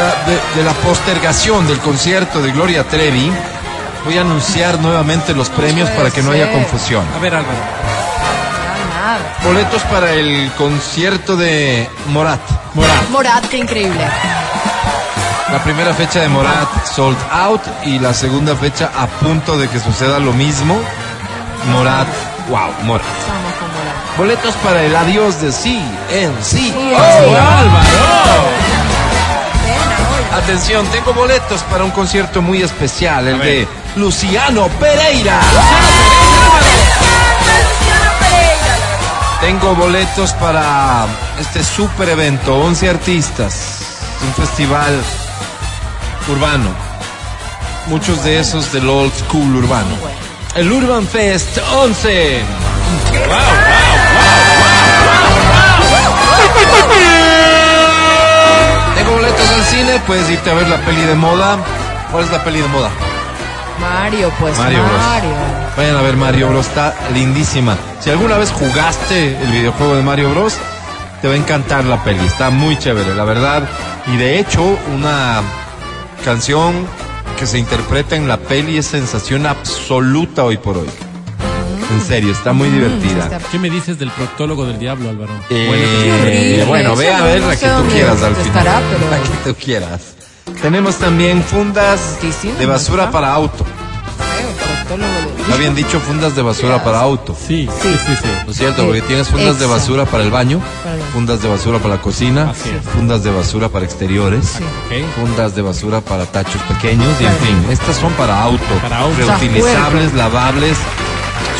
de la, de la, de, de la postergación del concierto de Gloria Trevi, voy a anunciar nuevamente los premios para que no haya confusión. A ver, Álvaro. Boletos para el concierto de Morat. Morat. Morat, qué increíble. La primera fecha de Morat sold out y la segunda fecha a punto de que suceda lo mismo. Morat, wow, Morat. Estamos con Morat. Boletos para el adiós de sí en sí. Oh, sí. Álvaro! Atención, tengo boletos para un concierto muy especial, el A ver. de Luciano Pereira. Tengo boletos para este super evento, 11 artistas, un festival urbano. Muchos de esos del old school urbano. El Urban Fest 11. Tengo al cine, puedes irte a ver la peli de moda. ¿Cuál es la peli de moda? Mario, pues Mario. Vayan a ver Mario Bros. Está lindísima. Si alguna vez jugaste el videojuego de Mario Bros, te va a encantar la peli. Está muy chévere, la verdad. Y de hecho, una canción que se interpreta en la peli es sensación absoluta hoy por hoy. En serio, está muy divertida. está- ¿Qué me dices del proctólogo del diablo, Álvaro? Eh, Bueno, horrible. bueno, ve a ver no la que tú quieras al final. estará, pero- La que tú quieras. Tenemos también fundas de basura ¿no? para auto. Feo, proctólogo de- ¿No habían dicho fundas de basura para auto? sí, sí, sí, sí. ¿No es cierto? Porque tienes fundas de basura para el baño, fundas de basura para la cocina, fundas de basura para exteriores, Sí. Fundas de basura para tachos pequeños y en fin, estas son Para auto. reutilizables, lavables,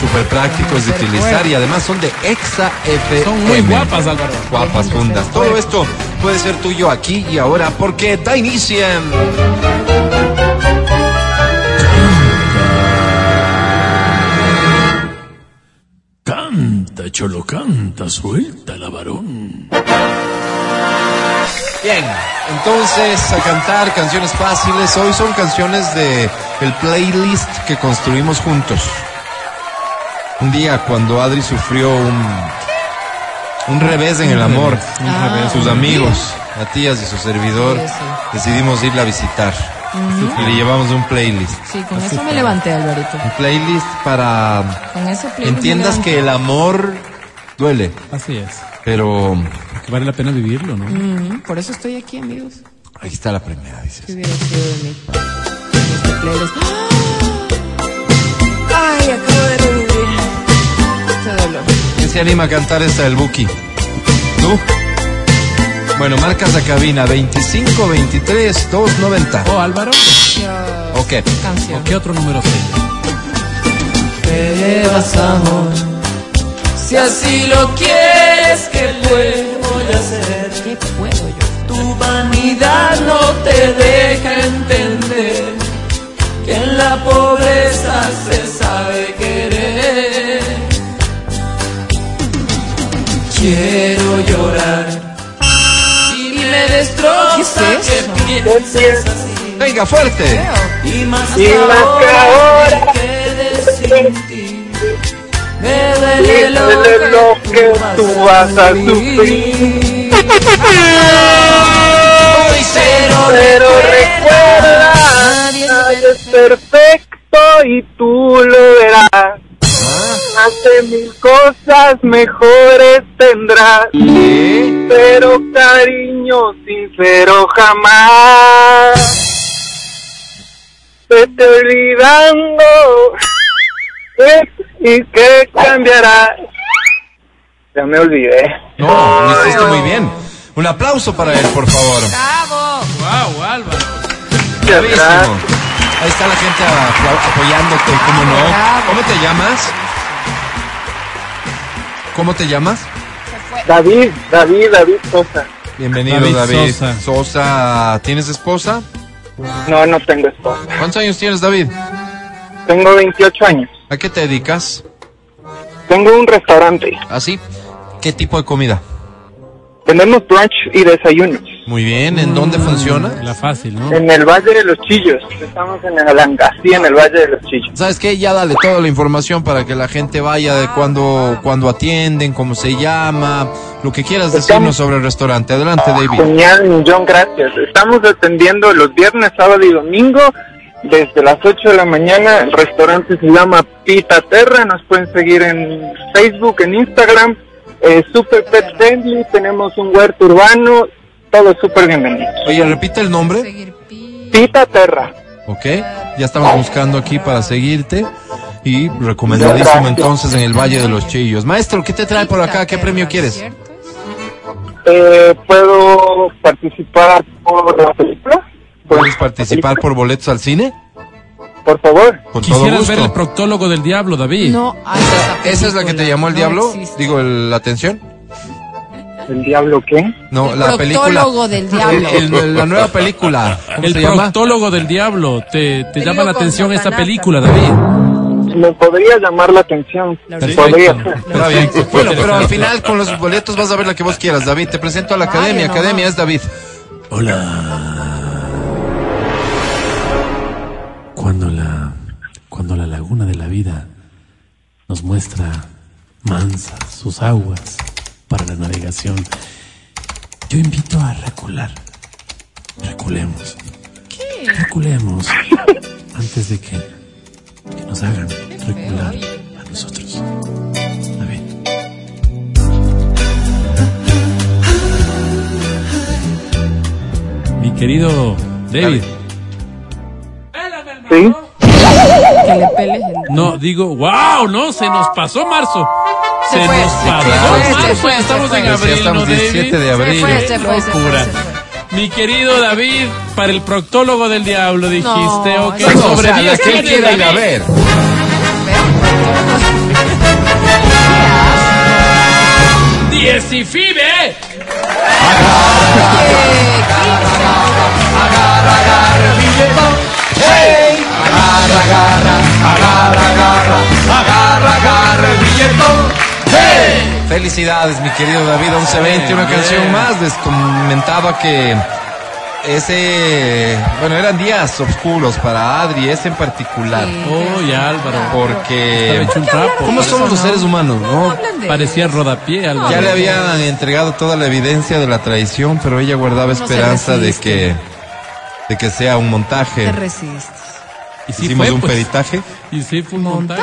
súper prácticos de utilizar y además son de Exa FM. Son muy guapas, Álvaro. Guapas fundas. Todo esto puede ser tuyo aquí y ahora porque da inicio. Canta, cholo, canta, suelta la varón. Bien, entonces a cantar canciones fáciles. Hoy son canciones de el playlist que construimos juntos. Un día cuando Adri sufrió un un revés en el amor, Un Ah. revés. sus amigos, Matías y su servidor, Sí, sí. decidimos irla a visitar y le llevamos un playlist. Sí, con eso me levanté, Alvarito. Un playlist para Con eso playlist me entiendas que el amor duele, Así es. pero Que vale la pena vivirlo, ¿no? Por eso estoy aquí, amigos. ahí está la primera, dices. ¿Qué hubiera sido de mí? En este playlist. ¡Ah! Ay, acabo de se anima a cantar esta del Buki? ¿Tú? Bueno, marcas la cabina 25 23 290. Oh, Álvaro. Dios. Ok. Canción. ¿O qué otro número seis? Te llevas amor. Si así lo quieres, ¿qué puedo hacer? ¿Qué puedo Venga, fuerte. Y más Y que más que ahora me quede sin ti. Me duele lo que tú vas a sufrir. Pero Pero recuerda, nadie es perfecto y tú lo verás. Hace mil cosas mejores tendrás. Pero cariño sincero jamás. Vete olvidando y que cambiará. Ya me olvidé. No, lo hiciste muy bien. Un aplauso para él, por favor. ¡Bravo! Wow, Álvaro. Ahí está la gente apoyándote, ¿cómo no? ¿Cómo te llamas? ¿Cómo te llamas? David, David, David Sosa. Bienvenido, David David. Sosa. Sosa. ¿Tienes esposa? No, no tengo esposa. ¿Cuántos años tienes, David? Tengo 28 años. ¿A qué te dedicas? Tengo un restaurante. ¿Así? ¿Qué tipo de comida? Tenemos brunch y desayunos. Muy bien, ¿en dónde funciona? La fácil, ¿no? En el Valle de los Chillos. Estamos en el Alangasí, en el Valle de los Chillos. ¿Sabes qué? Ya dale toda la información para que la gente vaya de cuándo, cuándo atienden, cómo se llama, lo que quieras decirnos sobre el restaurante. Adelante, David. Genial, millón gracias. Estamos atendiendo los viernes, sábado y domingo desde las 8 de la mañana. El restaurante se llama Pita Terra. Nos pueden seguir en Facebook, en Instagram. Eh, super pet friendly. Tenemos un huerto urbano. Todo súper bienvenido. Oye, repite el nombre. Pita Terra. Ok, ya estamos buscando aquí para seguirte. Y recomendadísimo entonces en el Valle de los Chillos. Maestro, ¿qué te trae por acá? ¿Qué premio quieres? Eh, ¿Puedo participar por la película? ¿Puedes participar por boletos al cine? Por favor. Con Quisieras ver el proctólogo del diablo, David. No, hay ¿Esa es la que te llamó el No diablo? existe. Digo, el- la atención. ¿El diablo qué? No, El la película. del diablo. El- el- la nueva película. ¿Cómo El se llama? del diablo. Te, te llama la atención esta película, David. Me podría llamar la atención. Perfecto. Podría. Está bien. Bueno, pero al final con los boletos vas a ver la que vos quieras, David. Te presento a la academia. Academia es David. Cuando la, cuando la laguna de la vida nos muestra mansas sus aguas para la navegación, yo invito a recular. Reculemos. Reculemos antes de que, que nos hagan recular a nosotros. David. Mi querido David. ¿Sí? Que le peles el... No, digo, wow, no, se nos pasó marzo. Se, Se fue, nos se pasó fue, se marzo, fue, se estamos fue. en abril, estamos ¿no, 17 David? de abril. Se fue, se fue, se fue, Locura. se fue. Mi querido David, para el proctólogo del diablo dijiste, No, ok, sobre sea, la 10 que quiere ir a ver. 10 y Felicidades, mi querido David. 1120, una Bien, canción más. Les comentaba que ese. Bueno, eran días oscuros para Adri, ese en particular. Oh, ya Álvaro. Porque. hecho un trapo. ¿Cómo somos los seres humanos, no? Parecía rodapié, Álvaro. Ya le habían entregado toda la evidencia de la traición, pero ella guardaba esperanza de que de que sea un montaje. Te resistes. Y sí Hicimos fue, un pues. peritaje. Y sí fue un montaje.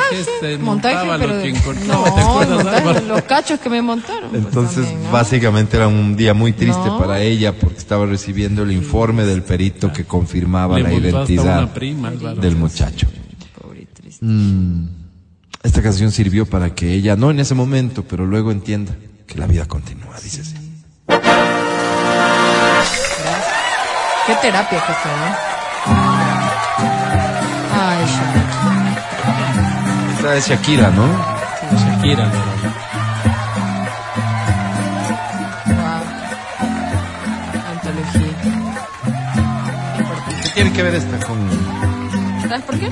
Montaje, montaba pero lo que no, ¿Te acuerdas, montaje, los cachos que me montaron. pues, Entonces, también, ¿no? básicamente era un día muy triste No. para ella porque estaba recibiendo el informe del perito que confirmaba Le la identidad prima, del muchacho. Pobre y triste. Esta canción sirvió para que ella, no en ese momento, pero luego entienda que la vida continúa, dice así. Qué terapia que fue, ¿no? Shakira. Esta es Shakira, ¿no? Shakira, Álvaro. Wow. Antología. ¿Qué tiene que ver esta con...? ¿Sabes por qué?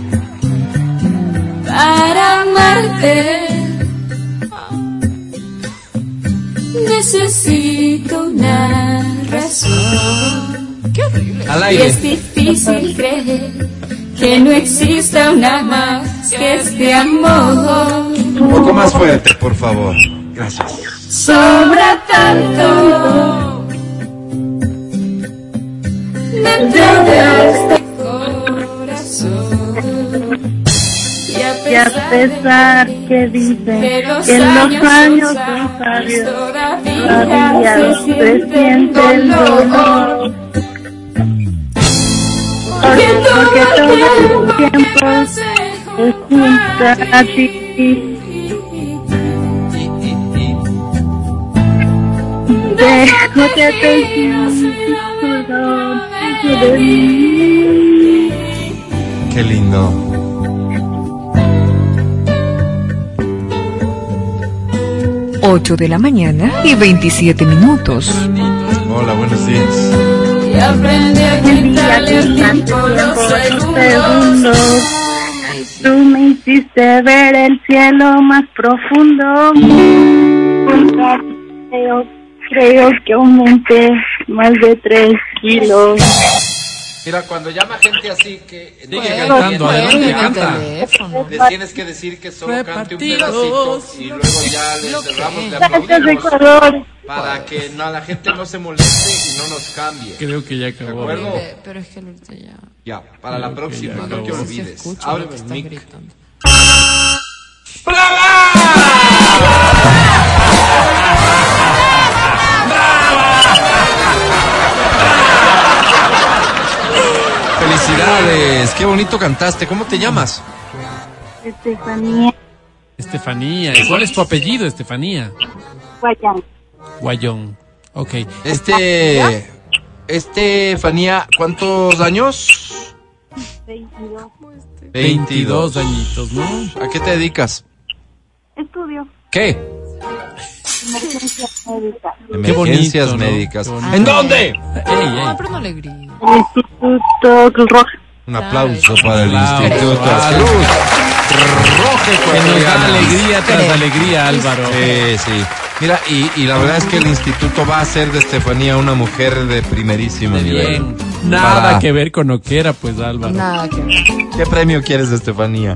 Para amarte necesito una razón. Qué horrible. Al Y aire. es difícil creer que no exista una más que este amor. Un poco más fuerte, por favor. Gracias. Sobra tanto dentro de este corazón. Y a Y a pesar que dicen que los años son sabios, todavía todavía se se siente siente el dolor. Porque todo el tiempo es junto a ti. Dejo que te de mí. Qué lindo. Ocho de la mañana y 27 minutos. Hola, buenos días. Tú me hiciste ver el cielo más profundo. Creo, creo que aumenté más de tres kilos. Mira, cuando llama gente así que Sigue Bueno, cantando, bueno, adelante, canta. teléfono. les tienes que decir que solo cante un pedacito y luego ya les cerramos, le aplaudimos para que no, la gente no se moleste y no nos cambie. Creo que ya ¿De acabó. acuerdo? Eh, Pero es que ahorita ya. Ya, para la Creo próxima, no te olvides. Ábreme el mic. gritando. Felicidades, qué bonito cantaste. ¿Cómo te llamas? Estefanía Estefanía. ¿Y ¿Cuál es tu apellido, Estefanía? Guayán. Guayón. Ok. Este, Estefanía, ¿cuántos años? 22. 22 añitos, ¿no? ¿A qué te dedicas? Estudio. ¿Qué? Emergencia médica. Emergencias bonito, ¿no? médicas. Bonito. ¿En dónde? Ey, No, ey. pero no le grites. El Instituto Cruz Roja. Un aplauso para el. Instituto Álvaro. Cruz Roja Que nos da alegría tras alegría, Álvaro. Sí, sí. Mira, y, y la verdad es que el instituto va a hacer de Estefanía una mujer de primerísimo De nivel. bien. Nada Para- que ver con Oquera, pues, Álvaro. Nada que ver. ¿Qué premio quieres de Estefanía?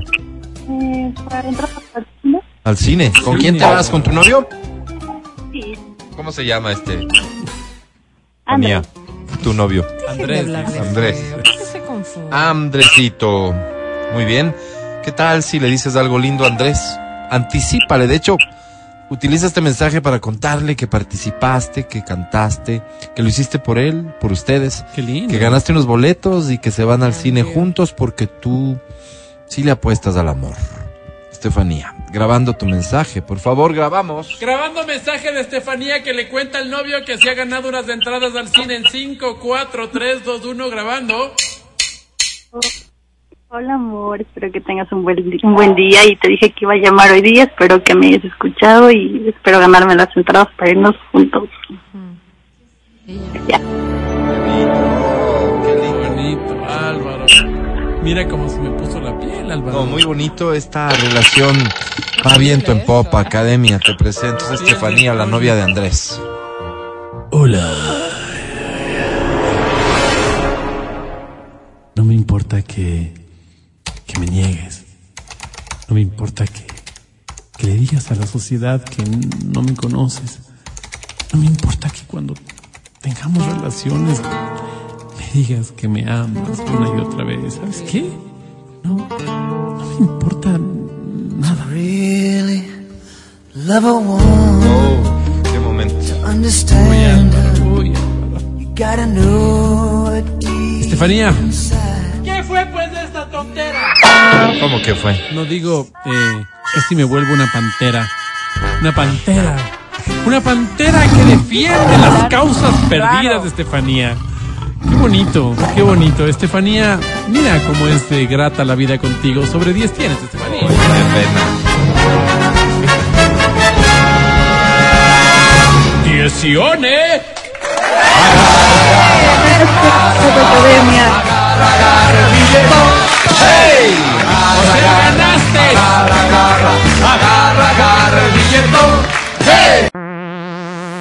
Eh, para entrar a la cine. ¿Al cine? ¿Con quién te vas? ¿Con tu novio? Sí. ¿Cómo se llama este? Andrés. Mía, tu novio. Andrés. Andrés. Andresito. Muy bien. ¿Qué tal si le dices algo lindo a Andrés? Anticípale. De hecho, utiliza este mensaje para contarle que participaste, que cantaste, que lo hiciste por él, por ustedes, Qué lindo. que ganaste unos boletos y que se van al cine juntos porque tú sí le apuestas al amor. Estefanía, grabando tu mensaje. Por favor, grabamos. Grabando mensaje de Estefanía que le cuenta al novio que se ha ganado unas entradas al cine en 5, 4, 3, 2, 1, grabando. Hola amor, espero que tengas un buen, un buen día y te dije que iba a llamar hoy día, espero que me hayas escuchado y espero ganarme las entradas para irnos juntos. Ya. Qué lindo. Bonito, Álvaro. Mira cómo se me puso la piel, Álvaro. No, muy bonito esta relación. Va viento en popa, academia. Te presento es Estefanía, la novia de Andrés. Hola. Me importa que, que le digas a la sociedad que no me conoces. No me importa que cuando tengamos relaciones me digas que me amas una y otra vez. ¿Sabes qué? No, no me importa nada. Oh, qué momento. Uy, Álvaro, uy, Álvaro. Estefanía. ¿Qué fue pues esta tontera? ¿Cómo que fue? No digo, eh, casi me vuelvo una pantera. Una pantera. Una pantera que defiende las causas perdidas de Estefanía. Qué bonito, qué bonito. Estefanía, mira cómo es de grata la vida contigo. Sobre 10 tienes, Estefanía. ¡Te